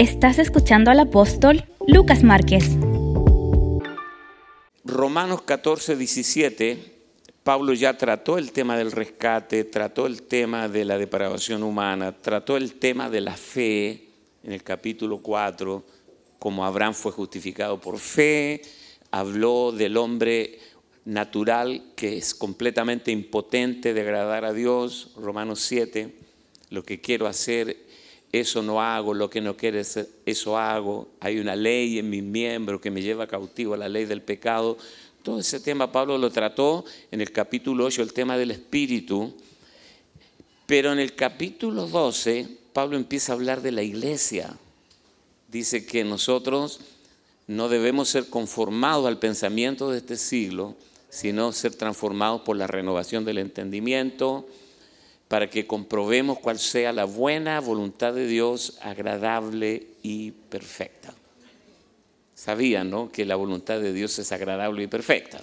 Estás escuchando al apóstol Lucas Márquez. Romanos 14, 17, Pablo ya trató el tema del rescate, trató el tema de la depravación humana, trató el tema de la fe en el capítulo 4, como Abraham fue justificado por fe, habló del hombre natural que es completamente impotente de agradar a Dios, Romanos 7, lo que quiero hacer eso no hago, lo que no quiero, eso hago, hay una ley en mis miembros que me lleva cautivo a la ley del pecado. Todo ese tema Pablo lo trató en el capítulo 8, el tema del espíritu, pero en el capítulo 12 Pablo empieza a hablar de la iglesia. Dice que nosotros no debemos ser conformados al pensamiento de este siglo, sino ser transformados por la renovación del entendimiento, para que comprobemos cuál sea la buena voluntad de Dios, agradable y perfecta. Sabían, ¿no? Que la voluntad de Dios es agradable y perfecta.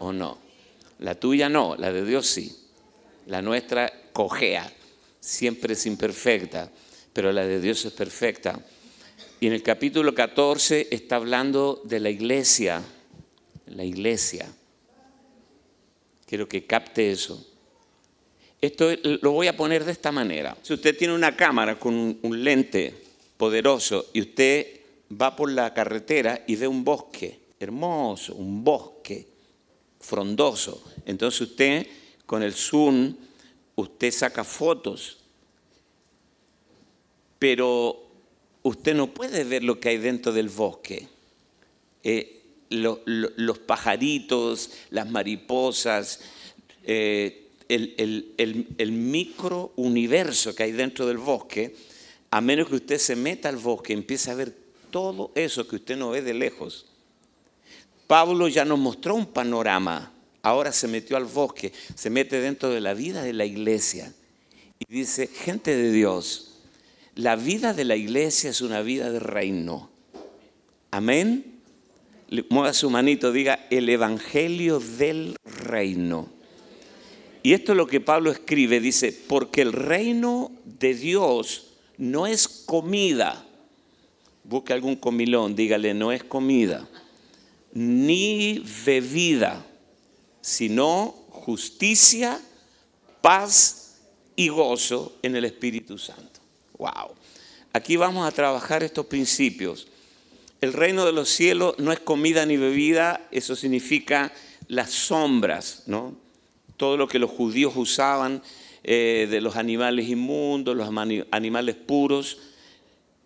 ¿O no? La tuya no, la de Dios sí. La nuestra cojea, siempre es imperfecta, pero la de Dios es perfecta. Y en el capítulo 14 está hablando de la iglesia, la iglesia. Quiero que capte eso. Esto lo voy a poner de esta manera. Si usted tiene una cámara con un lente poderoso y usted va por la carretera y ve un bosque hermoso, un bosque frondoso, entonces usted con el zoom, usted saca fotos, pero usted no puede ver lo que hay dentro del bosque. Eh, los pajaritos, las mariposas, eh, el, el, micro universo que hay dentro del bosque, a menos que usted se meta al bosque y empiece a ver todo eso que usted no ve de lejos. Pablo ya nos mostró un panorama, ahora se metió al bosque, se mete dentro de la vida de la iglesia y dice, gente de Dios, la vida de la iglesia es una vida de reino. Amén. Mueva su manito, diga el evangelio del reino. Y esto es lo que Pablo escribe, dice, porque el reino de Dios no es comida. Busque algún comilón, dígale, no es comida, ni bebida, sino justicia, paz y gozo en el Espíritu Santo. Wow. Aquí vamos a trabajar estos principios. El reino de los cielos no es comida ni bebida, eso significa las sombras, ¿no? Todo lo que los judíos usaban eh, de los animales inmundos, los animales puros.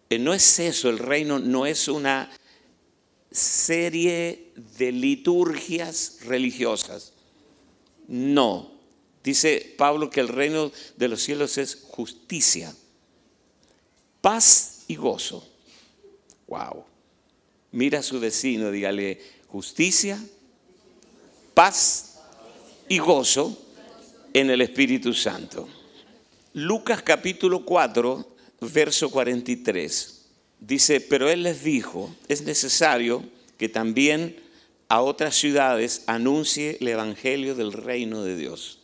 Eh, no es eso, el reino no es una serie de liturgias religiosas. No. Dice Pablo que el reino de los cielos es justicia, paz y gozo. Wow. Mira a su vecino, dígale justicia, paz y gozo en el Espíritu Santo. Lucas capítulo 4, verso 43. Dice, pero él les dijo, es necesario que también a otras ciudades anuncie el Evangelio del reino de Dios,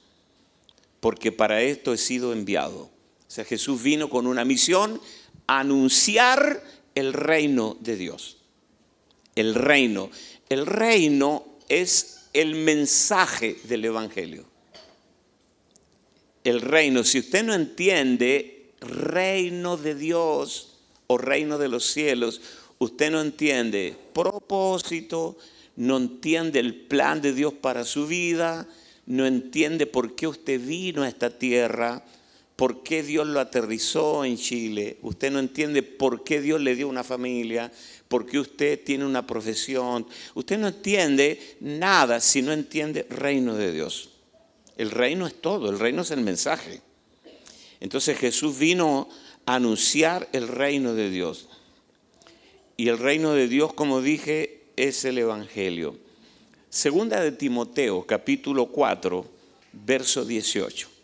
porque para esto he sido enviado. O sea, Jesús vino con una misión, anunciar el reino de Dios. El reino. El reino es el mensaje del Evangelio. El reino, si usted no entiende reino de Dios o reino de los cielos, usted no entiende propósito, no entiende el plan de Dios para su vida, no entiende por qué usted vino a esta tierra, por qué Dios lo aterrizó en Chile, usted no entiende por qué Dios le dio una familia, porque usted tiene una profesión. Usted no entiende nada si no entiende reino de Dios. El reino es todo, el reino es el mensaje. Entonces Jesús vino a anunciar el reino de Dios. Y el reino de Dios, como dije, es el Evangelio. Segunda de Timoteo, capítulo 4, verso 18.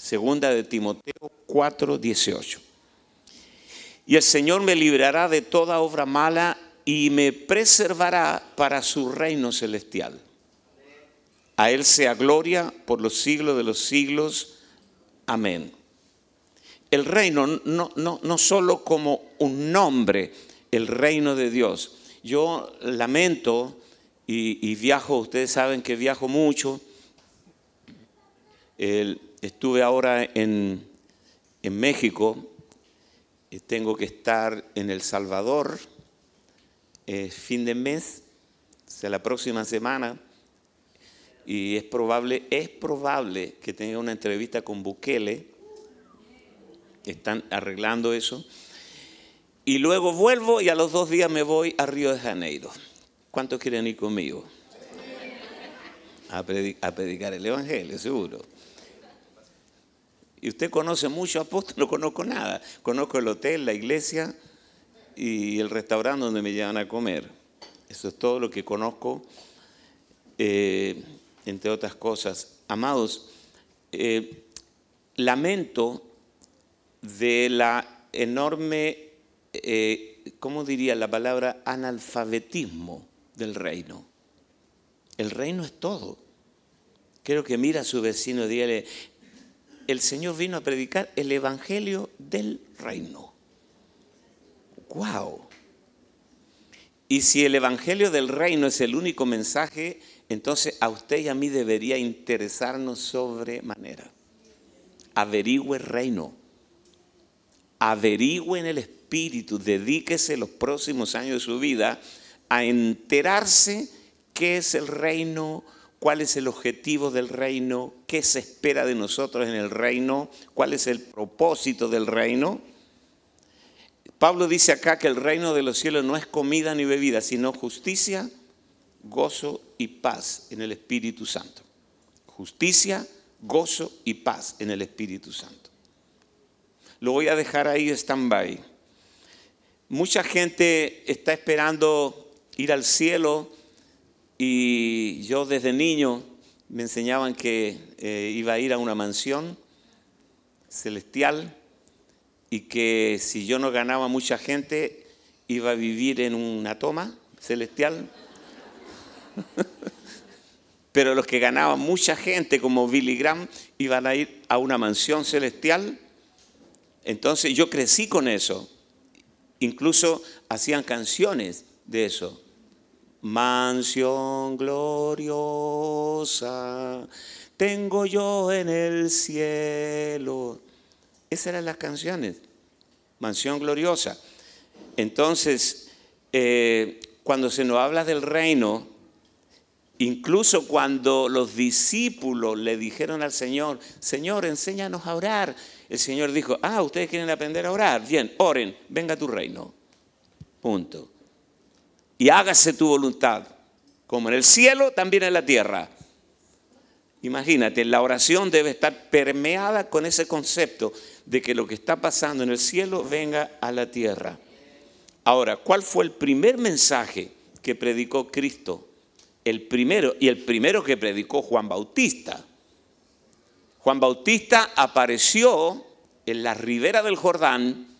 Segunda de Timoteo 4, 18. Y el Señor me librará de toda obra mala y me preservará para su reino celestial. A Él sea gloria por los siglos de los siglos. Amén. el reino no, no, no solo como un nombre, el reino de Dios. Yo lamento y, viajo, ustedes saben que viajo mucho. Estuve ahora en, en México, tengo que estar en El Salvador, fin de mes, o sea, la próxima semana, y es probable, es probable que tenga una entrevista con Bukele, están arreglando eso, y luego vuelvo y a los dos días me voy a Río de Janeiro. ¿Cuántos quieren ir conmigo? A, predicar el Evangelio, seguro. Y usted conoce mucho apóstol, no conozco nada. Conozco el hotel, la iglesia y el restaurante donde me llevan a comer. Eso es todo lo que conozco, eh, entre otras cosas. Amados, eh, lamento de la enorme, eh, ¿cómo diría la palabra? Analfabetismo del reino. El reino es todo. Quiero que mira a su vecino y dígale, el Señor vino a predicar el Evangelio del reino. ¡Wow! Y si el Evangelio del reino es el único mensaje, entonces a usted y a mí debería interesarnos sobremanera. Averigüe el reino. Averigüe en el Espíritu. Dedíquese los próximos años de su vida a enterarse qué es el reino cuál es el objetivo del reino, qué se espera de nosotros en el reino, cuál es el propósito del reino. Pablo dice acá que el reino de los cielos no es comida ni bebida, sino justicia, gozo y paz en el Espíritu Santo. Justicia, gozo y paz en el Espíritu Santo. Lo voy a dejar ahí stand-by. Mucha gente está esperando ir al cielo y yo desde niño me enseñaban que eh, iba a ir a una mansión celestial y que si yo no ganaba mucha gente, iba a vivir en una toma celestial. Pero los que ganaban mucha gente, como Billy Graham, iban a ir a una mansión celestial. Entonces yo crecí con eso. Incluso hacían canciones de eso mansión gloriosa tengo yo en el cielo. Esas eran las canciones, mansión gloriosa. Entonces, eh, cuando se nos habla del reino, incluso cuando los discípulos le dijeron al Señor, Señor, enséñanos a orar, el Señor dijo, ah, ustedes quieren aprender a orar, bien, oren, venga tu reino. Punto y hágase tu voluntad, como en el cielo, también en la tierra. Imagínate, la oración debe estar permeada con ese concepto de que lo que está pasando en el cielo venga a la tierra. Ahora, ¿cuál fue el primer mensaje que predicó Cristo? El primero, y el primero que predicó Juan Bautista. Juan Bautista apareció en la ribera del Jordán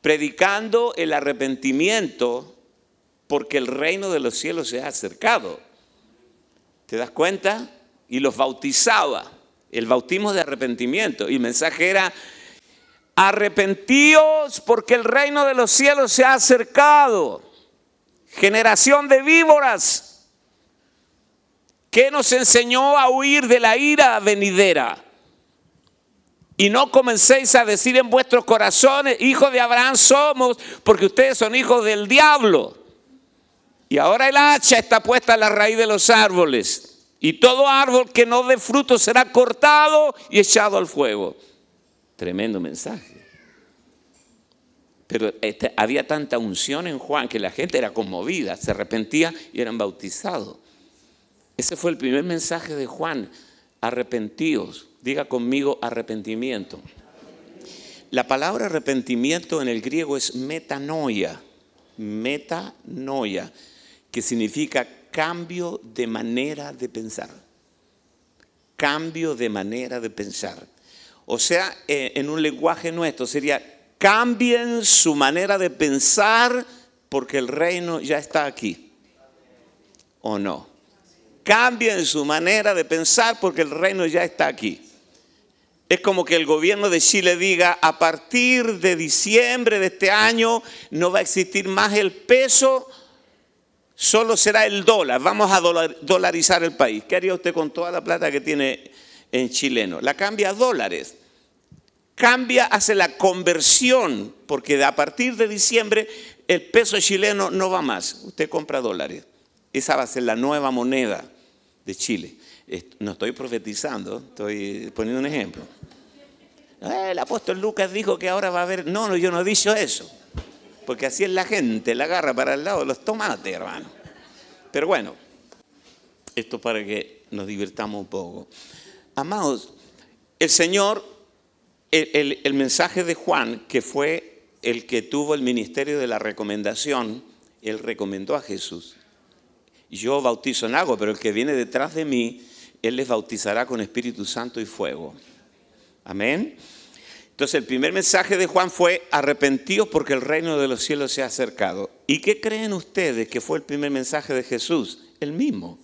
predicando el arrepentimiento porque el reino de los cielos se ha acercado. ¿Te das cuenta? Y los bautizaba, el bautismo de arrepentimiento. Y el mensaje era, arrepentíos porque el reino de los cielos se ha acercado. Generación de víboras, que nos enseñó a huir de la ira venidera. Y no comencéis a decir en vuestros corazones, hijos de Abraham somos, porque ustedes son hijos del diablo. Y ahora el hacha está puesta a la raíz de los árboles. Y todo árbol que no dé fruto será cortado y echado al fuego. Tremendo mensaje. Pero este, había tanta unción en Juan que la gente era conmovida, se arrepentía y eran bautizados. Ese fue el primer mensaje de Juan. Arrepentíos. Diga conmigo arrepentimiento. La palabra arrepentimiento en el griego es metanoia. Metanoia que significa cambio de manera de pensar. Cambio de manera de pensar. O sea, eh, en un lenguaje nuestro sería, cambien su manera de pensar porque el reino ya está aquí. ¿O no? Cambien su manera de pensar porque el reino ya está aquí. Es como que el gobierno de Chile diga, a partir de diciembre de este año no va a existir más el peso, solo será el dólar. Vamos a dolarizar el país. ¿Qué haría usted con toda la plata que tiene en chileno? La cambia a dólares. Cambia, hace la conversión, porque a partir de diciembre el peso chileno no va más. Usted compra dólares. Esa va a ser la nueva moneda de Chile. No estoy profetizando, estoy poniendo un ejemplo. El apóstol Lucas dijo que ahora va a haber... No, no, yo no he dicho eso. Porque así es la gente, la agarra para el lado de los tomates, hermano. Pero bueno, esto para que nos divirtamos un poco. Amados, el Señor, el, el mensaje de Juan, que fue el que tuvo el ministerio de la recomendación, él recomendó a Jesús. Yo bautizo en agua, pero el que viene detrás de mí, él les bautizará con Espíritu Santo y fuego. Amén. Entonces el primer mensaje de Juan fue arrepentidos porque el reino de los cielos se ha acercado. ¿Y qué creen ustedes que fue el primer mensaje de Jesús? El mismo.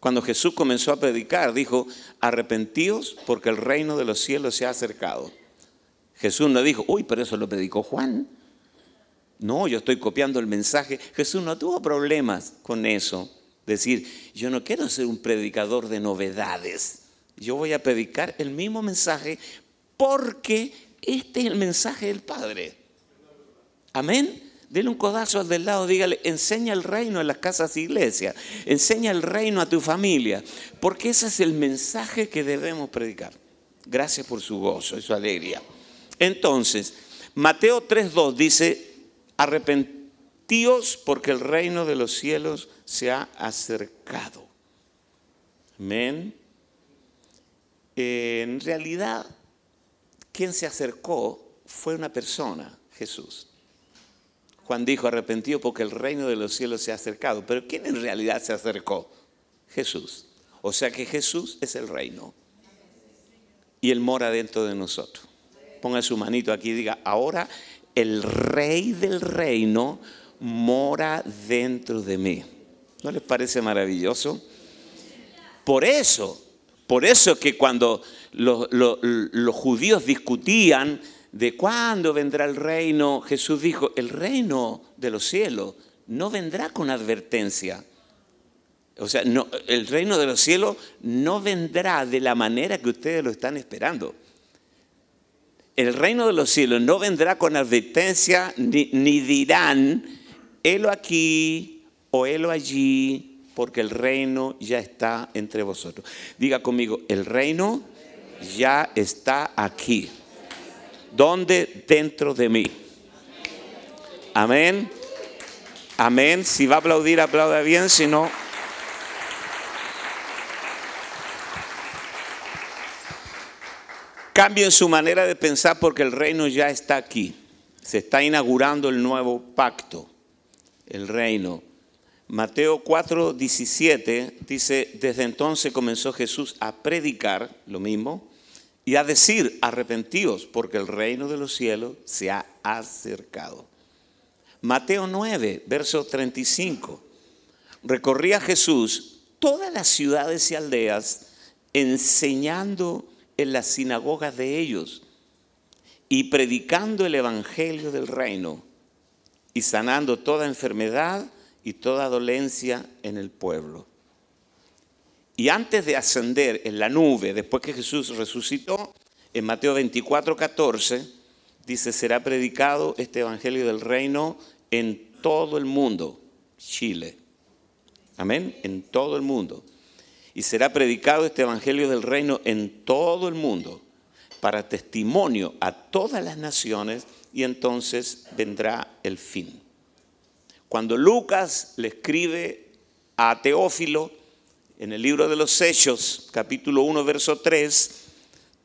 Cuando Jesús comenzó a predicar, dijo, arrepentidos porque el reino de los cielos se ha acercado. Jesús no dijo, uy, pero eso lo predicó Juan. No, yo estoy copiando el mensaje. Jesús no tuvo problemas con eso. Decir, yo no quiero ser un predicador de novedades yo voy a predicar el mismo mensaje porque este es el mensaje del Padre. Amén. Dele un codazo al del lado, dígale, enseña el reino en las casas de iglesia, enseña el reino a tu familia, porque ese es el mensaje que debemos predicar. Gracias por su gozo y su alegría. Entonces, Mateo 3.2 dice, arrepentíos porque el reino de los cielos se ha acercado. Amén en realidad, quien se acercó fue una persona, Jesús. Juan dijo, arrepentido porque el reino de los cielos se ha acercado. Pero ¿quién en realidad se acercó? Jesús. O sea que Jesús es el reino. Y Él mora dentro de nosotros. Ponga su manito aquí y diga, ahora el rey del reino mora dentro de mí. ¿No les parece maravilloso? Por eso por eso que cuando los, judíos discutían de cuándo vendrá el reino, Jesús dijo, el reino de los cielos no vendrá con advertencia. O sea, no, el reino de los cielos no vendrá de la manera que ustedes lo están esperando. El reino de los cielos no vendrá con advertencia ni, ni dirán, helo aquí o helo allí, porque el reino ya está entre vosotros. Diga conmigo, el reino ya está aquí. ¿Dónde? Dentro de mí. Amén. Amén. Si va a aplaudir, aplauda bien, si no... Cambien su manera de pensar porque el reino ya está aquí. Se está inaugurando el nuevo pacto, el reino. Mateo 4, 17 dice, desde entonces comenzó Jesús a predicar lo mismo y a decir, arrepentíos porque el reino de los cielos se ha acercado. Mateo 9, verso 35, recorría Jesús todas las ciudades y aldeas enseñando en las sinagogas de ellos y predicando el evangelio del reino y sanando toda enfermedad y toda dolencia en el pueblo. Y antes de ascender en la nube, después que Jesús resucitó, en Mateo 24, 14, dice, será predicado este Evangelio del Reino en todo el mundo, Chile. Amén, en todo el mundo. Y será predicado este Evangelio del Reino en todo el mundo, para testimonio a todas las naciones, y entonces vendrá el fin. Cuando Lucas le escribe a Teófilo en el libro de los Hechos, capítulo 1, verso 3,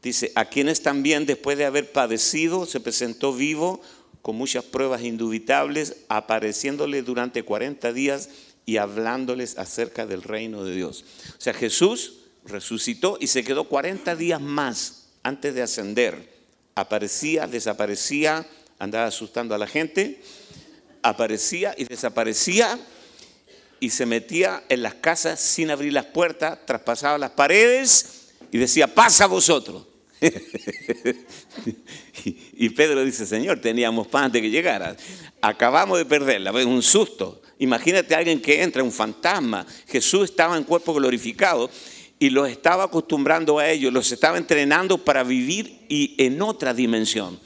dice, a quienes también después de haber padecido se presentó vivo con muchas pruebas indubitables, apareciéndole durante 40 días y hablándoles acerca del reino de Dios. O sea, Jesús resucitó y se quedó 40 días más antes de ascender. Aparecía, desaparecía, andaba asustando a la gente aparecía y desaparecía y se metía en las casas sin abrir las puertas, traspasaba las paredes y decía, pasa vosotros. y Pedro dice, Señor, teníamos pan antes que llegara. Acabamos de perderla, un susto. Imagínate a alguien que entra, un fantasma. Jesús estaba en cuerpo glorificado y los estaba acostumbrando a ellos, los estaba entrenando para vivir y en otra dimensión.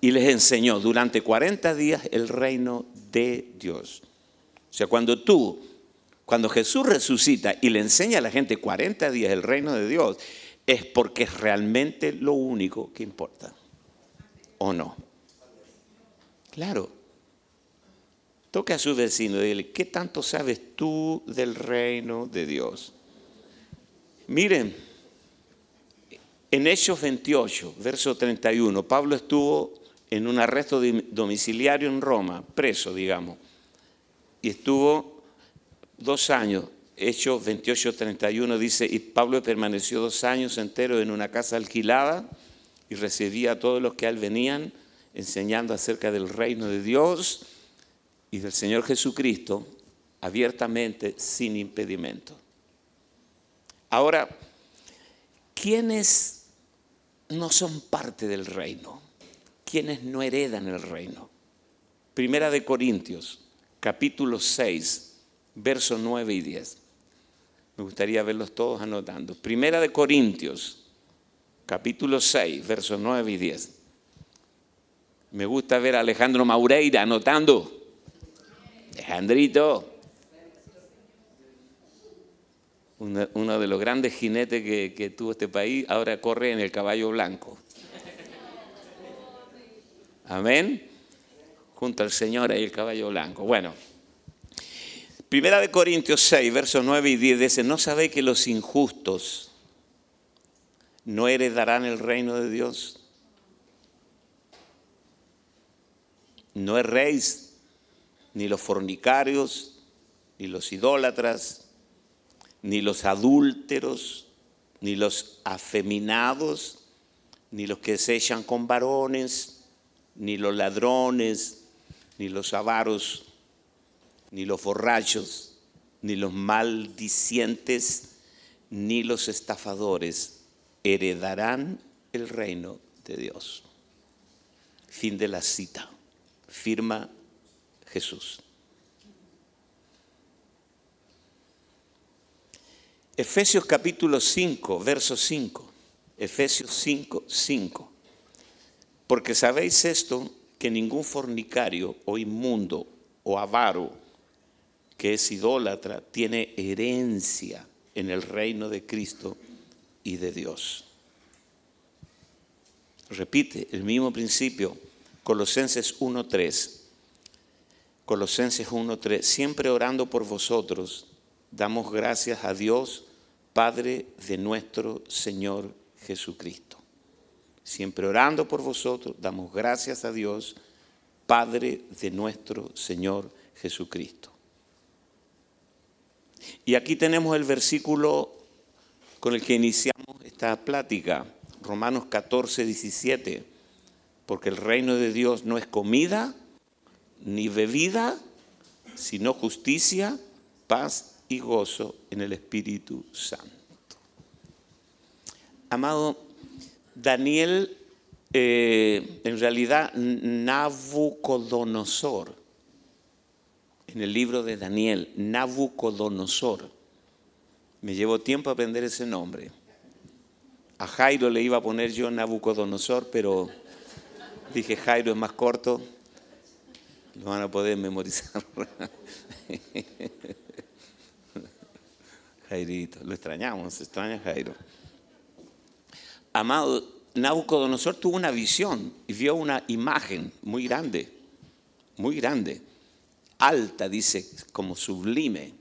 Y les enseñó durante 40 días el reino de Dios. O sea, cuando tú, cuando Jesús resucita y le enseña a la gente 40 días el reino de Dios, es porque es realmente lo único que importa. ¿O no? Claro. Toca a su vecino y dile, ¿qué tanto sabes tú del reino de Dios? Miren, en Hechos 28, verso 31, Pablo estuvo en un arresto domiciliario en Roma, preso, digamos, y estuvo dos años. Hechos 28, 31 dice, y Pablo permaneció dos años enteros en una casa alquilada y recibía a todos los que a venían enseñando acerca del reino de Dios y del Señor Jesucristo abiertamente, sin impedimento. Ahora, ¿quiénes no son parte del reino? ¿Quiénes no heredan el reino? Primera de Corintios, capítulo 6, versos 9 y 10. Me gustaría verlos todos anotando. Primera de Corintios, capítulo 6, versos 9 y 10. Me gusta ver a Alejandro Maureira anotando. Alejandrito, uno de los grandes jinetes que, tuvo este país, ahora corre en el caballo blanco. Amén. Junto al Señor ahí el caballo blanco. Bueno, Primera de Corintios 6, versos 9 y 10 dice, ¿no sabéis que los injustos no heredarán el reino de Dios? No erréis ni los fornicarios, ni los idólatras, ni los adúlteros, ni los afeminados, ni los que se echan con varones, ni los ladrones, ni los avaros, ni los borrachos, ni los maldicientes, ni los estafadores heredarán el reino de Dios. Fin de la cita. Firma Jesús. Efesios capítulo 5, verso 5. Efesios 5, 5. Porque sabéis esto, que ningún fornicario o inmundo o avaro que es idólatra tiene herencia en el reino de Cristo y de Dios. Repite el mismo principio, Colosenses 1.3. Colosenses 1.3, siempre orando por vosotros, damos gracias a Dios Padre de nuestro Señor Jesucristo. Siempre orando por vosotros, damos gracias a Dios, Padre de nuestro Señor Jesucristo. Y aquí tenemos el versículo con el que iniciamos esta plática, Romanos 14, 17, porque el reino de Dios no es comida ni bebida, sino justicia, paz y gozo en el Espíritu Santo. Amado, Daniel, eh, en realidad Nabucodonosor, en el libro de Daniel, Nabucodonosor, me llevó tiempo aprender ese nombre. A Jairo le iba a poner yo Nabucodonosor, pero dije Jairo es más corto, lo van a poder memorizar. Jairito, lo extrañamos, extraña Jairo. Amado, Nabucodonosor tuvo una visión y vio una imagen muy grande, muy grande, alta, dice, como sublime,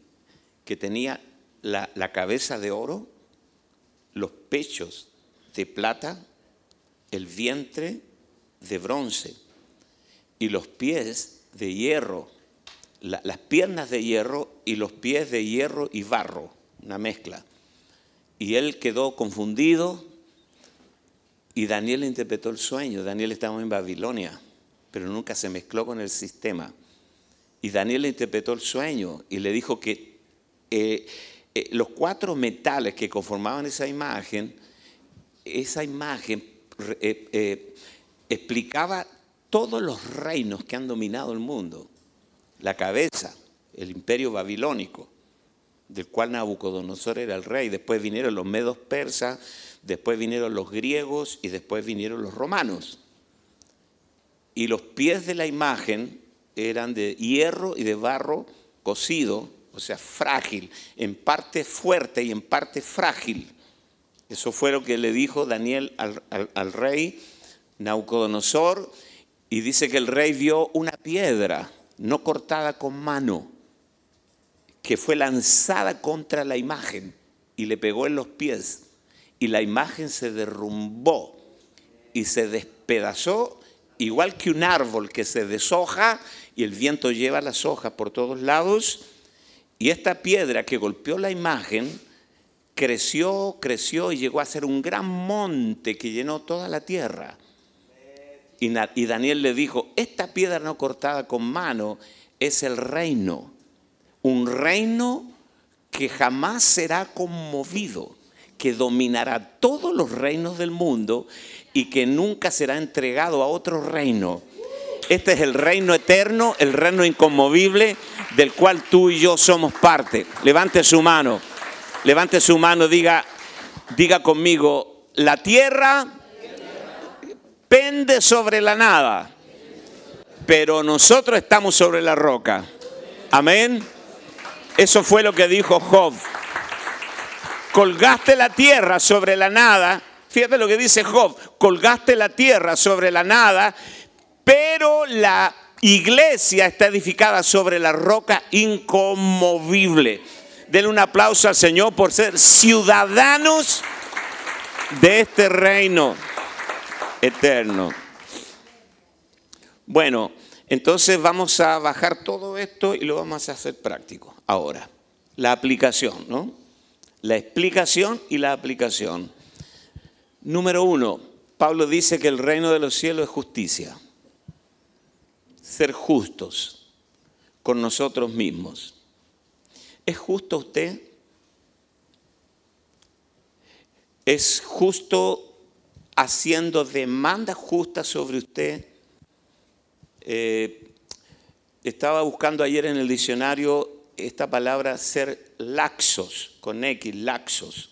que tenía la, cabeza de oro, los pechos de plata, el vientre de bronce y los pies de hierro, las piernas de hierro y los pies de hierro y barro una mezcla. Y él quedó confundido y Daniel interpretó el sueño. Daniel estaba en Babilonia, pero nunca se mezcló con el sistema. Y Daniel interpretó el sueño y le dijo que eh, eh, los cuatro metales que conformaban esa imagen, esa imagen eh, explicaba todos los reinos que han dominado el mundo. La cabeza, el imperio babilónico, del cual Nabucodonosor era el rey. Después vinieron los medos persas, después vinieron los griegos y después vinieron los romanos. Y los pies de la imagen eran de hierro y de barro cocido, o sea, frágil, en parte fuerte y en parte frágil. Eso fue lo que le dijo Daniel al, rey Nabucodonosor y dice que el rey vio una piedra no cortada con mano, que fue lanzada contra la imagen y le pegó en los pies y la imagen se derrumbó y se despedazó igual que un árbol que se deshoja y el viento lleva las hojas por todos lados. Y esta piedra que golpeó la imagen creció, creció y llegó a ser un gran monte que llenó toda la tierra. Y, Daniel le dijo, esta piedra no cortada con mano es el reino, un reino que jamás será conmovido, que dominará todos los reinos del mundo y que nunca será entregado a otro reino. Este es el reino eterno, el reino inconmovible del cual tú y yo somos parte. Levante su mano, levante su mano, diga, diga conmigo, la tierra pende sobre la nada, pero nosotros estamos sobre la roca. Amén. Eso fue lo que dijo Job. Colgaste la tierra sobre la nada. Fíjate lo que dice Job. Colgaste la tierra sobre la nada, pero la iglesia está edificada sobre la roca inconmovible. Denle un aplauso al Señor por ser ciudadanos de este reino eterno. Bueno, entonces vamos a bajar todo esto y lo vamos a hacer práctico. Ahora, la aplicación, ¿no? La explicación y la aplicación. Número uno, Pablo dice que el reino de los cielos es justicia. Ser justos con nosotros mismos. ¿Es justo usted? ¿Es justo haciendo demandas justas sobre usted. Eh, estaba buscando ayer en el diccionario esta palabra ser laxos, con X, laxos.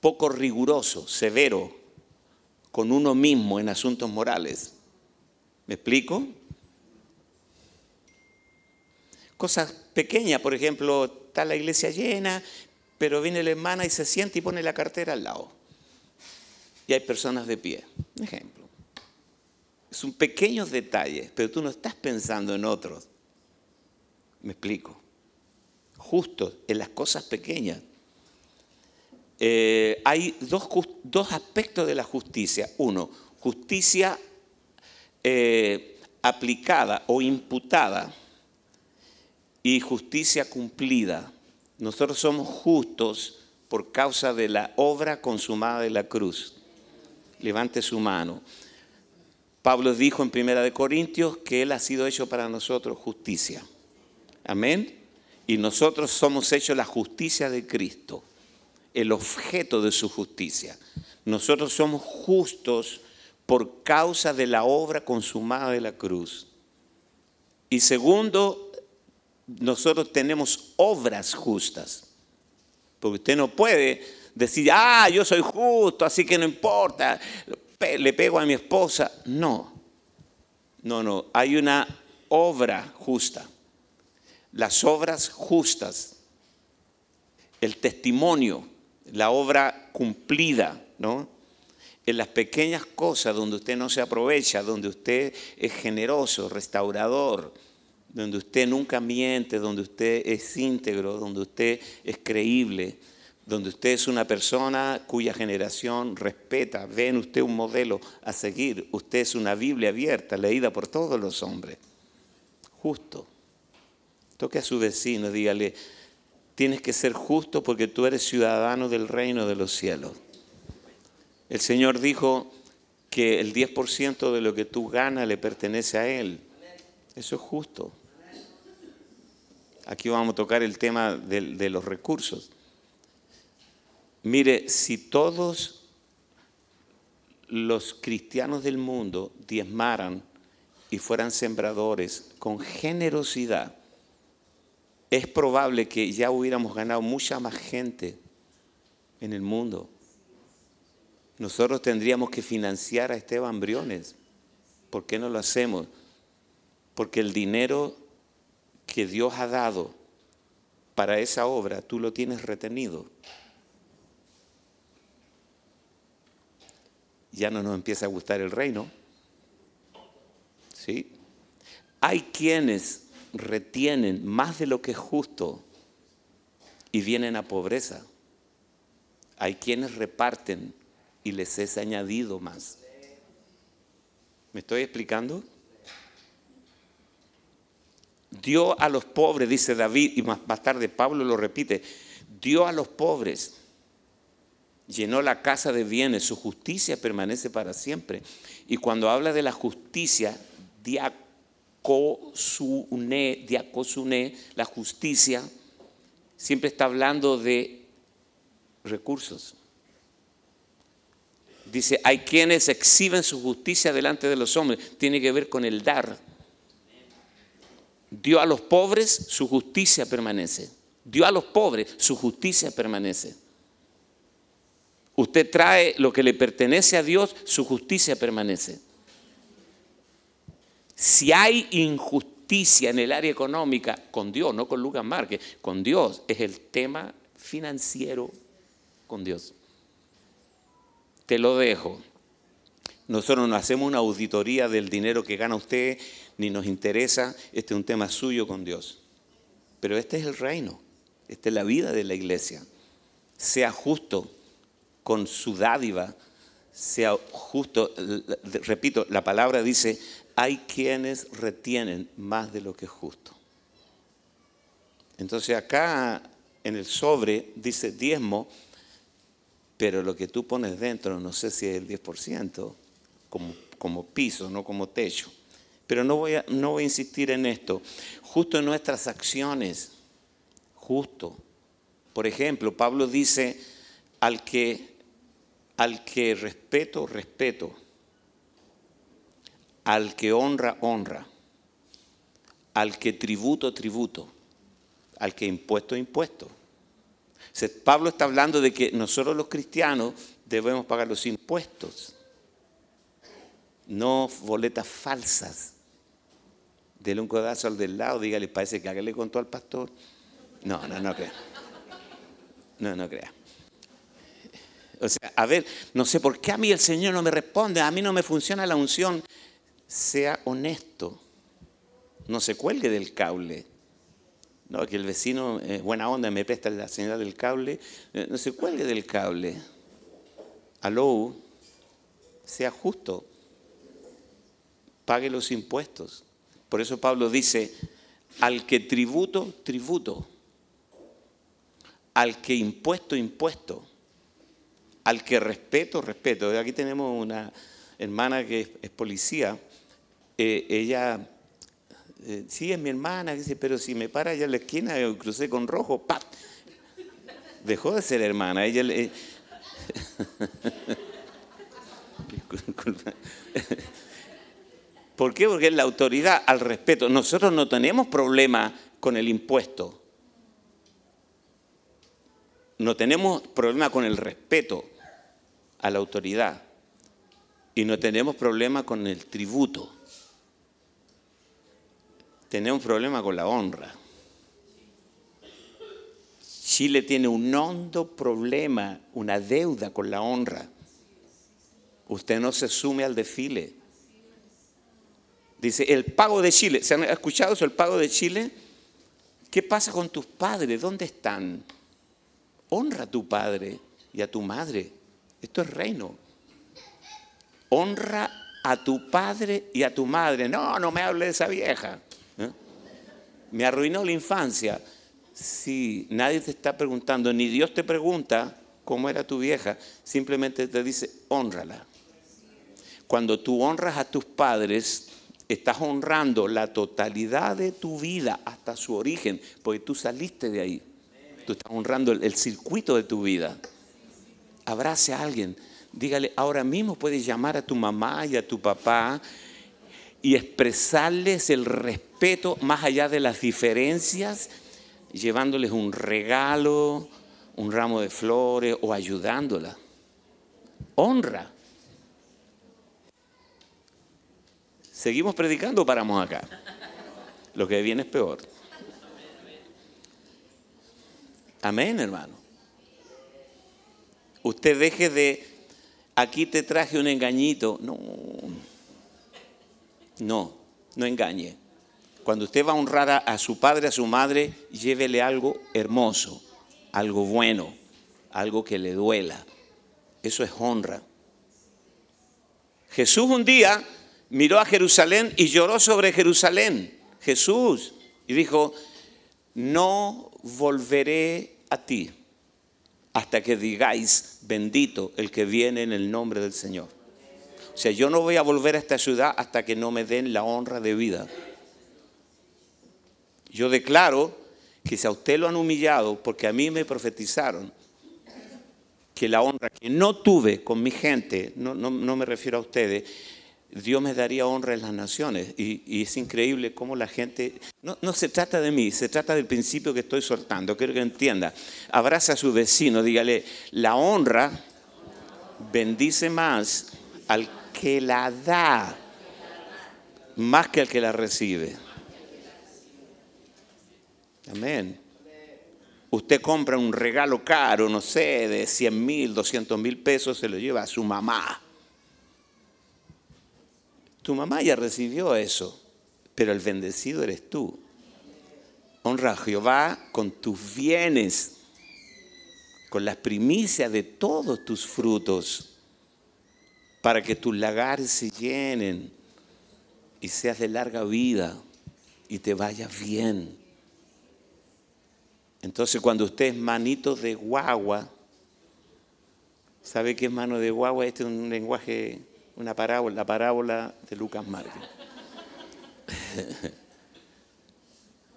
Poco riguroso, severo, con uno mismo en asuntos morales. ¿Me explico? Cosas pequeñas, por ejemplo, está la iglesia llena, pero viene la hermana y se siente y pone la cartera al lado y hay personas de pie. Ejemplo. Es un pequeño detalle, pero tú no estás pensando en otros. Me explico. Justo en las cosas pequeñas. Eh, hay dos, dos, aspectos de la justicia. Uno, justicia eh, aplicada o imputada y justicia cumplida. Nosotros somos justos por causa de la obra consumada de la cruz levante su mano. Pablo dijo en Primera de Corintios que Él ha sido hecho para nosotros justicia. Amén. Y nosotros somos hechos la justicia de Cristo, el objeto de su justicia. Nosotros somos justos por causa de la obra consumada de la cruz. Y segundo, nosotros tenemos obras justas. Porque usted no puede decir, ah, yo soy justo, así que no importa, le pego a mi esposa. No, no, no, hay una obra justa. Las obras justas, el testimonio, la obra cumplida, ¿no? En las pequeñas cosas donde usted no se aprovecha, donde usted es generoso, restaurador, donde usted nunca miente, donde usted es íntegro, donde usted es creíble, donde usted es una persona cuya generación respeta, ve en usted un modelo a seguir, usted es una Biblia abierta, leída por todos los hombres. Justo. Toque a su vecino, dígale, tienes que ser justo porque tú eres ciudadano del reino de los cielos. El Señor dijo que el 10% de lo que tú ganas le pertenece a Él. Eso es justo. Aquí vamos a tocar el tema de, de los recursos. Mire, si todos los cristianos del mundo diezmaran y fueran sembradores con generosidad, es probable que ya hubiéramos ganado mucha más gente en el mundo. Nosotros tendríamos que financiar a Esteban Briones. ¿Por qué no lo hacemos? Porque el dinero que Dios ha dado para esa obra, tú lo tienes retenido. Ya no nos empieza a gustar el reino. ¿Sí? Hay quienes retienen más de lo que es justo y vienen a pobreza. Hay quienes reparten y les es añadido más. ¿Me estoy explicando? Dio a los pobres, dice David, y más, tarde Pablo lo repite, dio a los pobres, llenó la casa de bienes, su justicia permanece para siempre. Y cuando habla de la justicia, diacosune, diacosune, la justicia, siempre está hablando de recursos. Dice, hay quienes exhiben su justicia delante de los hombres. Tiene que ver con el dar. Dio a los pobres, su justicia permanece. Dio a los pobres, su justicia permanece. Usted trae lo que le pertenece a Dios, su justicia permanece. Si hay injusticia en el área económica, con Dios, no con Lucas Márquez, con Dios, es el tema financiero con Dios. Te lo dejo. Nosotros no hacemos una auditoría del dinero que gana usted, ni nos interesa. Este es un tema suyo con Dios. Pero este es el reino. Esta es la vida de la iglesia. Sea justo con su dádiva. Sea justo. Repito, la palabra dice, hay quienes retienen más de lo que es justo. Entonces acá en el sobre dice diezmo pero lo que tú pones dentro, no sé si es el 10%, como, como piso, no como techo. Pero no voy, a, no voy a insistir en esto. Justo en nuestras acciones, justo. Por ejemplo, Pablo dice, al que, al que respeto, respeto. Al que honra, honra. Al que tributo, tributo. Al que impuesto, impuesto. Pablo está hablando de que nosotros los cristianos debemos pagar los impuestos, no boletas falsas. Dele un codazo al del lado, dígale, parece que le contó al pastor. No, no, no crea. No, no crea. O sea, a ver, no sé por qué a mí el Señor no me responde, a mí no me funciona la unción. Sea honesto, no se cuelgue del cable. No, que el vecino, eh, buena onda, me presta la señal del cable. Eh, no se cuelgue del cable. Aló, sea justo. Pague los impuestos. Por eso Pablo dice, al que tributo, tributo. Al que impuesto, impuesto. Al que respeto, respeto. Aquí tenemos una hermana que es, policía. Eh, ella eh, sí, es mi hermana, dice, pero si me para allá en la esquina, yo crucé con rojo, ¡pap! Dejó de ser hermana. Le... ¿Por qué? Porque es la autoridad al respeto. Nosotros no tenemos problema con el impuesto. No tenemos problema con el respeto a la autoridad. Y no tenemos problema con el tributo tenemos un problema con la honra. Chile tiene un hondo problema, una deuda con la honra. Usted no se sume al desfile. Dice, el pago de Chile. ¿Se han escuchado eso, el pago de Chile? ¿Qué pasa con tus padres? ¿Dónde están? Honra a tu padre y a tu madre. Esto es reino. Honra a tu padre y a tu madre. No, no me hable de esa vieja. Me arruinó la infancia. Si nadie te está preguntando, ni Dios te pregunta cómo era tu vieja, simplemente te dice, honrala. Cuando tú honras a tus padres, estás honrando la totalidad de tu vida hasta su origen, porque tú saliste de ahí. Tú estás honrando el, el circuito de tu vida. Abrace a alguien, dígale, ahora mismo puedes llamar a tu mamá y a tu papá y expresarles el respeto más allá de las diferencias, llevándoles un regalo, un ramo de flores o ayudándola. Honra. ¿Seguimos predicando o paramos acá? Lo que viene es peor. Amén, hermano. Usted deje de, aquí te traje un engañito. No, no, no engañe. Cuando usted va a honrar a, su padre, a su madre, llévele algo hermoso, algo bueno, algo que le duela. Eso es honra. Jesús un día miró a Jerusalén y lloró sobre Jerusalén. Jesús. Y dijo, no volveré a ti hasta que digáis, bendito el que viene en el nombre del Señor. O sea, yo no voy a volver a esta ciudad hasta que no me den la honra de vida. Yo declaro que si a usted lo han humillado, porque a mí me profetizaron que la honra que no tuve con mi gente, no, no, no me refiero a ustedes, Dios me daría honra en las naciones. Y, es increíble cómo la gente... No, no, se trata de mí, se trata del principio que estoy soltando. Quiero que entienda. Abraza a su vecino, dígale, la honra bendice más al que la da, más que al que la recibe. Amén. Usted compra un regalo caro, no sé, de 100 mil, 200 mil pesos, se lo lleva a su mamá tu mamá ya recibió eso, pero el bendecido eres tú. Honra a Jehová con tus bienes, con las primicias de todos tus frutos, para que tus lagares se llenen y seas de larga vida y te vaya bien. Entonces cuando usted es manito de guagua, ¿sabe qué es mano de guagua? Este es un lenguaje una parábola, la parábola de Lucas Márquez.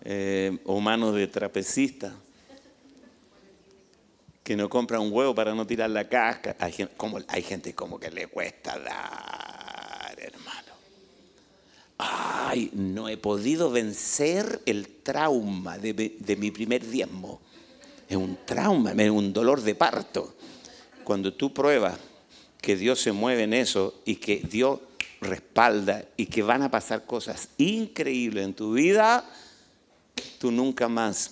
eh, o manos de trapecista que no compra un huevo para no tirar la casca. Hay, gente como que le cuesta dar, hermano. Ay, no he podido vencer el trauma de mi primer diezmo. Es un trauma, es un dolor de parto. Cuando tú pruebas que Dios se mueve en eso y que Dios respalda y que van a pasar cosas increíbles en tu vida, tú nunca más.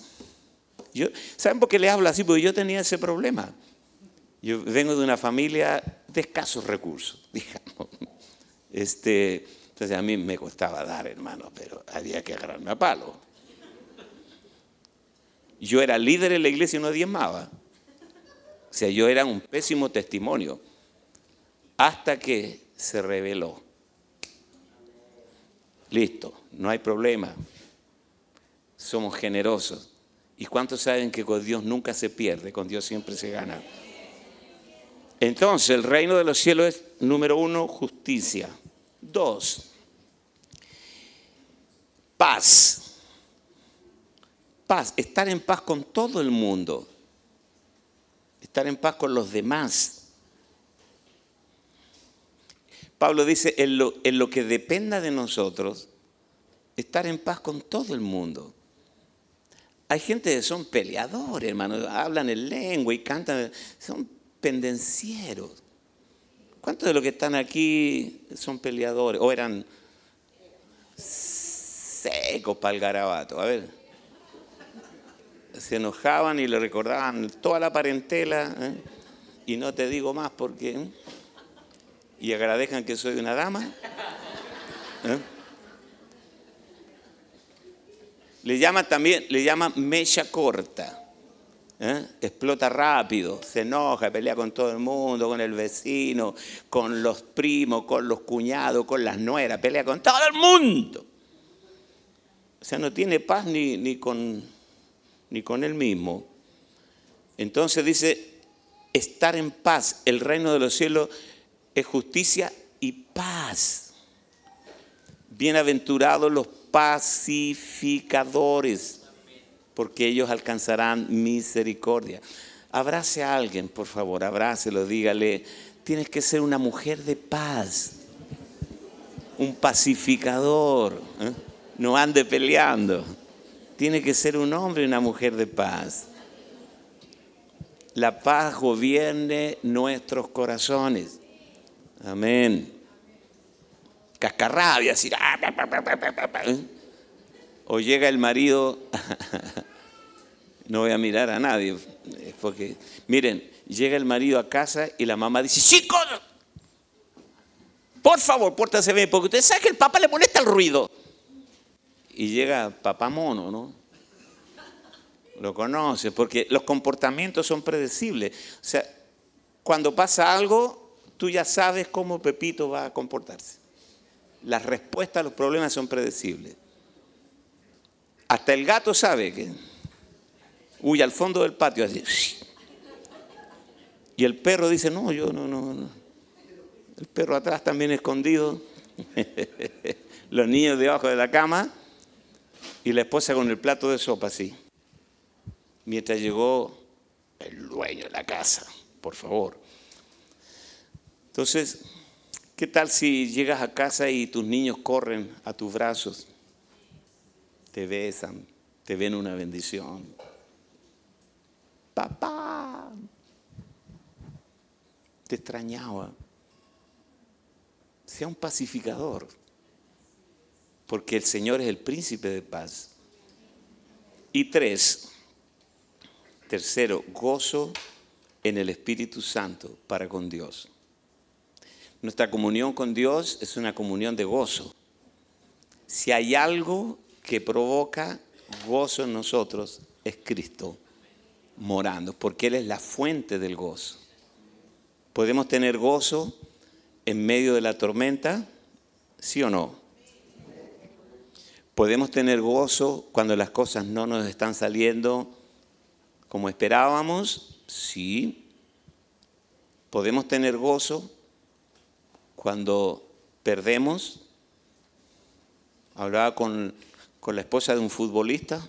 ¿Saben por qué le hablo así? Porque yo tenía ese problema. Yo vengo de una familia de escasos recursos, digamos. Este, entonces a mí me costaba dar, hermano, pero había que agarrarme a palo. Yo era líder en la iglesia y no diezmaba. O sea, yo era un pésimo testimonio hasta que se reveló. Listo, no hay problema. Somos generosos. ¿Y cuántos saben que con Dios nunca se pierde? Con Dios siempre se gana. Entonces, el reino de los cielos es, número uno, justicia. Dos, paz. Paz, estar en paz con todo el mundo. Estar en paz con los demás. Pablo dice, en lo, que dependa de nosotros, estar en paz con todo el mundo. Hay gente que son peleadores, hermano, hablan en lengua y cantan, son pendencieros. ¿Cuántos de los que están aquí son peleadores o eran secos para el garabato? A ver, se enojaban y le recordaban toda la parentela, ¿eh? y no te digo más porque... ¿eh? y agradezcan que soy una dama. ¿eh? Le llama también, le llama mecha corta. ¿eh? Explota rápido, se enoja, pelea con todo el mundo, con el vecino, con los primos, con los cuñados, con las nueras, pelea con todo el mundo. O sea, no tiene paz ni, ni, con, ni con él mismo. Entonces dice, estar en paz, el reino de los cielos es justicia y paz. Bienaventurados los pacificadores, porque ellos alcanzarán misericordia. Abrace a alguien, por favor, abrácelo, dígale, tienes que ser una mujer de paz, un pacificador. ¿eh? No ande peleando. Tiene que ser un hombre y una mujer de paz. La paz gobierne nuestros corazones. Amén. Cascarrabia, así. Ah, ¿eh? O llega el marido, no voy a mirar a nadie, porque, miren, llega el marido a casa y la mamá dice, chicos, por favor, pórtase bien, porque usted sabe que el papá le molesta el ruido. Y llega papá mono, ¿no? Lo conoce, porque los comportamientos son predecibles. O sea, cuando pasa algo, tú ya sabes cómo Pepito va a comportarse. Las respuestas a los problemas son predecibles. Hasta el gato sabe que huye al fondo del patio así. Y el perro dice, no, yo no, no, no. El perro atrás también escondido. Los niños debajo de la cama. Y la esposa con el plato de sopa así. Mientras llegó el dueño de la casa, por favor. Entonces, ¿qué tal si llegas a casa y tus niños corren a tus brazos? Te besan, te ven una bendición. Papá, te extrañaba. Sea un pacificador, porque el Señor es el príncipe de paz. Y tres, tercero, gozo en el Espíritu Santo para con Dios. Nuestra comunión con Dios es una comunión de gozo. Si hay algo que provoca gozo en nosotros, es Cristo morando, porque Él es la fuente del gozo. ¿Podemos tener gozo en medio de la tormenta? ¿Sí o no? ¿Podemos tener gozo cuando las cosas no nos están saliendo como esperábamos? Sí. ¿Podemos tener gozo cuando perdemos? Hablaba con, con la esposa de un futbolista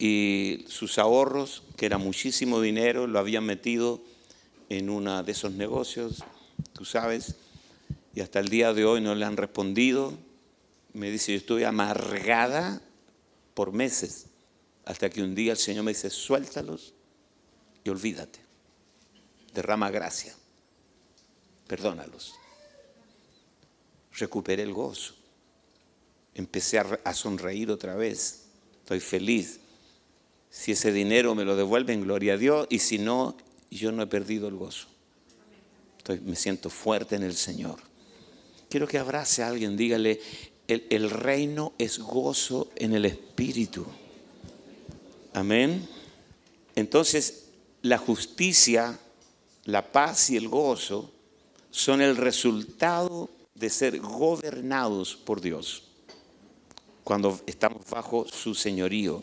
y sus ahorros, que era muchísimo dinero, lo habían metido en uno de esos negocios, tú sabes, y hasta el día de hoy no le han respondido. Me dice, yo estuve amargada por meses, hasta que un día el Señor me dice, suéltalos y olvídate, derrama gracia, perdónalos. Recuperé el gozo, empecé a sonreír otra vez, estoy feliz si ese dinero me lo devuelven, gloria a Dios. Y si no, yo no he perdido el gozo. me siento fuerte en el Señor. Quiero que abrace a alguien, dígale, el, el reino es gozo en el Espíritu. Amén. Entonces, la justicia, la paz y el gozo son el resultado de ser gobernados por Dios cuando estamos bajo su señorío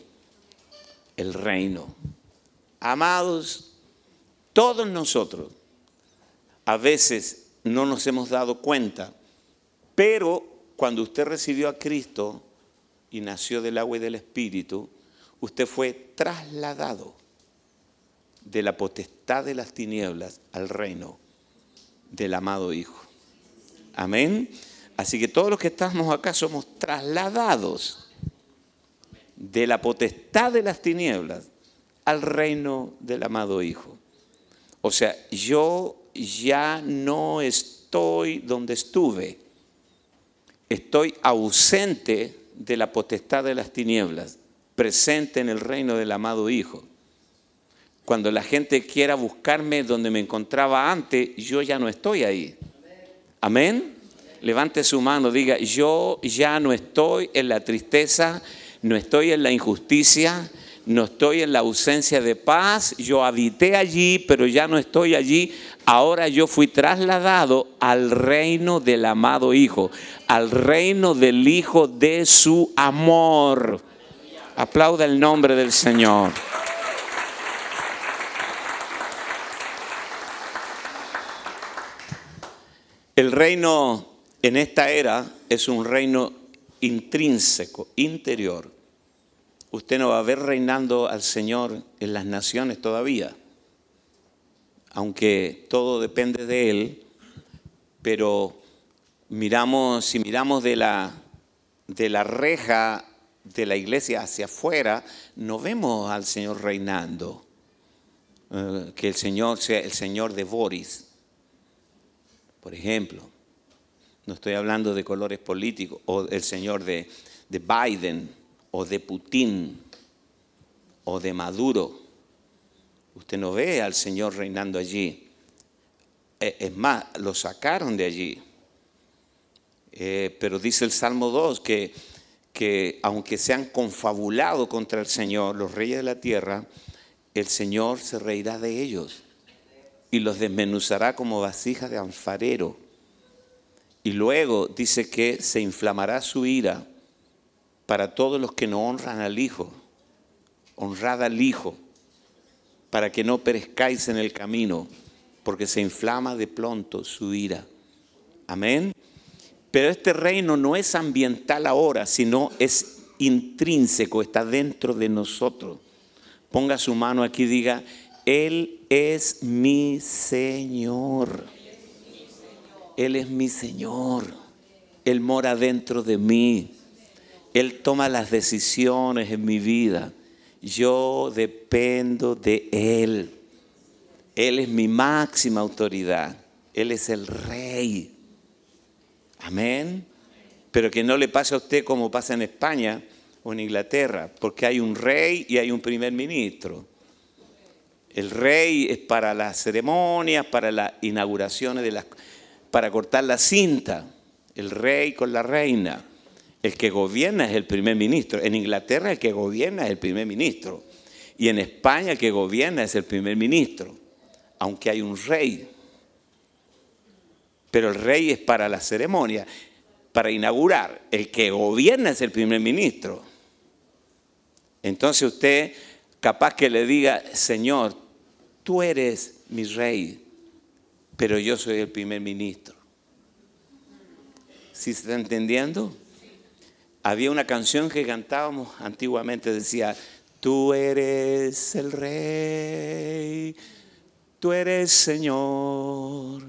el reino. Amados, todos nosotros a veces no nos hemos dado cuenta, pero cuando usted recibió a Cristo y nació del agua y del Espíritu, usted fue trasladado de la potestad de las tinieblas al reino del amado Hijo. Amén. Así que todos los que estamos acá somos trasladados de la potestad de las tinieblas al reino del amado Hijo. O sea, yo ya no estoy donde estuve. Estoy ausente de la potestad de las tinieblas, presente en el reino del amado Hijo. Cuando la gente quiera buscarme donde me encontraba antes, yo ya no estoy ahí. Amén. Levante su mano, diga, yo ya no estoy en la tristeza, no estoy en la injusticia, no estoy en la ausencia de paz, yo habité allí, pero ya no estoy allí. Ahora yo fui trasladado al reino del amado Hijo, al reino del Hijo de su amor. Aplauda el nombre del Señor. El reino en esta era es un reino intrínseco, interior. Usted no va a ver reinando al Señor en las naciones todavía. aunque todo depende de Él, pero miramos, si miramos de la, de la reja de la iglesia hacia afuera, no vemos al Señor reinando. Eh, que el Señor sea el Señor de Boris, por ejemplo. No estoy hablando de colores políticos, o el Señor de, de Biden, o de Putin, o de Maduro. Usted no ve al Señor reinando allí. Eh, es más, lo sacaron de allí. Eh, pero dice el Salmo 2 que, que aunque se han confabulado contra el Señor, los reyes de la tierra, el Señor se reirá de ellos y los desmenuzará como vasijas de alfarero. Y luego dice que se inflamará su ira para todos los que no honran al Hijo. Honrad al Hijo, para que no perezcáis en el camino, porque se inflama de pronto su ira. Amén. Pero este reino no es ambiental ahora, sino es intrínseco, está dentro de nosotros. Ponga su mano aquí y diga, Él es mi Señor. Él es mi Señor. Él mora dentro de mí. Él toma las decisiones en mi vida. Yo dependo de Él. Él es mi máxima autoridad. Él es el rey. Amén. Pero que no le pase a usted como pasa en España, en Inglaterra, porque hay un rey y hay un primer ministro. El rey es para las ceremonias, para las inauguraciones, de las, para cortar la cinta. El rey con la reina. El que gobierna es el primer ministro. En Inglaterra el que gobierna es el primer ministro. Y en España el que gobierna es el primer ministro. Aunque hay un rey. Pero el rey es para la ceremonia, para inaugurar. El que gobierna es el primer ministro. Entonces usted capaz que le diga, Señor, tú eres mi rey, pero yo soy el primer ministro. ¿Sí se está entendiendo? Había una canción que cantábamos antiguamente, decía, tú eres el rey, tú eres Señor,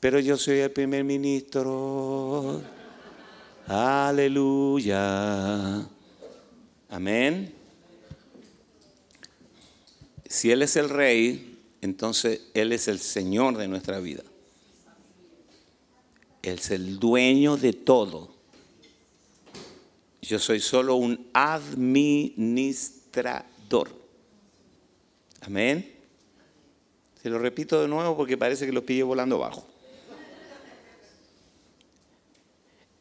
pero yo soy el primer ministro. Aleluya. Amén. Si Él es el rey, entonces Él es el Señor de nuestra vida. Él es el dueño de todo. Yo soy solo un administrador. Amén. Se lo repito de nuevo porque parece que lo pille volando abajo.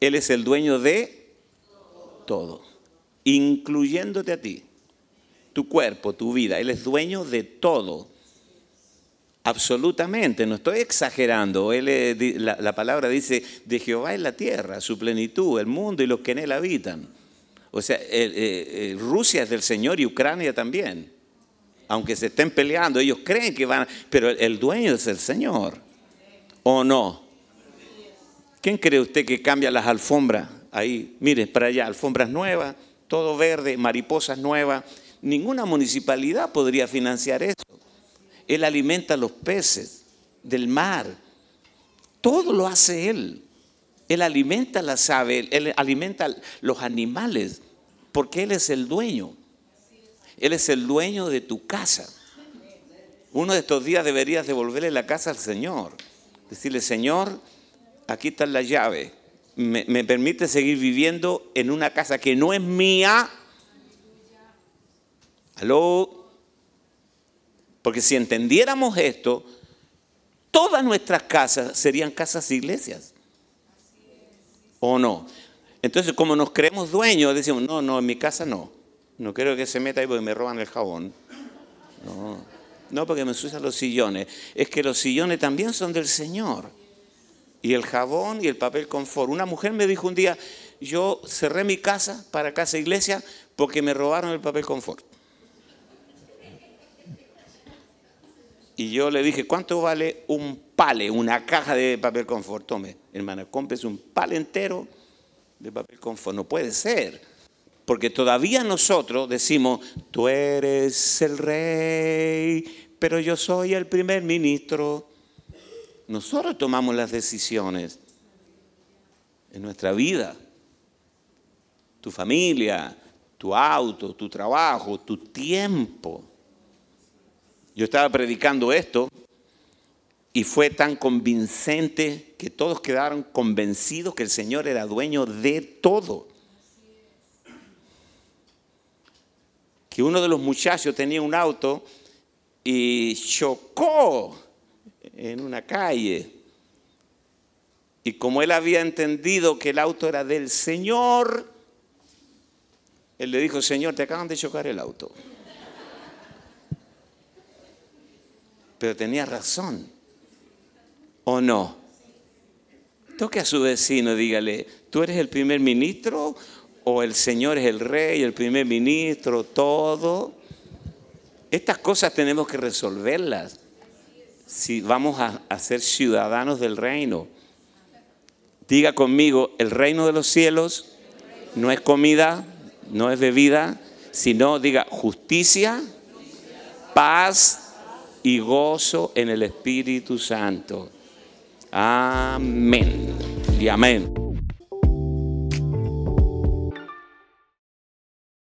Él es el dueño de todo incluyéndote a ti, tu cuerpo, tu vida. Él es dueño de todo. Absolutamente, no estoy exagerando. Él la, palabra dice, de Jehová es la tierra, su plenitud, el mundo y los que en él habitan. O sea, Rusia es del Señor y Ucrania también. Aunque se estén peleando, ellos creen que van, pero el dueño es el Señor. ¿O no? ¿Quién cree usted que cambia las alfombras? Ahí, mire, para allá, alfombras nuevas, todo verde, mariposas nuevas. Ninguna municipalidad podría financiar eso. Él alimenta a los peces del mar. Todo lo hace Él. Él alimenta las aves, Él alimenta los animales, porque Él es el dueño. Él es el dueño de tu casa. Uno de estos días deberías devolverle la casa al Señor. Decirle, Señor, aquí está la llave me, permite seguir viviendo en una casa que no es mía. Porque si entendiéramos esto, todas nuestras casas serían casas iglesias. ¿O no? Entonces, como nos creemos dueños, decimos, no, no, en mi casa no. No quiero que se meta ahí porque me roban el jabón. No, no porque me ensucian los sillones. Es que los sillones también son del Señor y el jabón y el papel confort. Una mujer me dijo un día, yo cerré mi casa para casa iglesia porque me robaron el papel confort. Y yo le dije, ¿cuánto vale un pale, una caja de papel confort? Tome, hermana, compres un pale entero de papel confort. No puede ser. Porque todavía nosotros decimos, tú eres el rey, pero yo soy el primer ministro. Nosotros tomamos las decisiones en nuestra vida. Tu familia, tu auto, tu trabajo, tu tiempo. Yo estaba predicando esto y fue tan convincente que todos quedaron convencidos que el Señor era dueño de todo. Que uno de los muchachos tenía un auto y chocó en una calle. Y como él había entendido que el auto era del Señor, él le dijo, Señor, te acaban de chocar el auto. Pero tenía razón. ¿O no? Toque a su vecino, dígale, ¿tú eres el primer ministro o el Señor es el rey, el primer ministro, todo? Estas cosas tenemos que resolverlas si vamos a, a ser ciudadanos del reino. Diga conmigo, el reino de los cielos no es comida, no es bebida, sino diga justicia, paz y gozo en el Espíritu Santo. Amén y amén.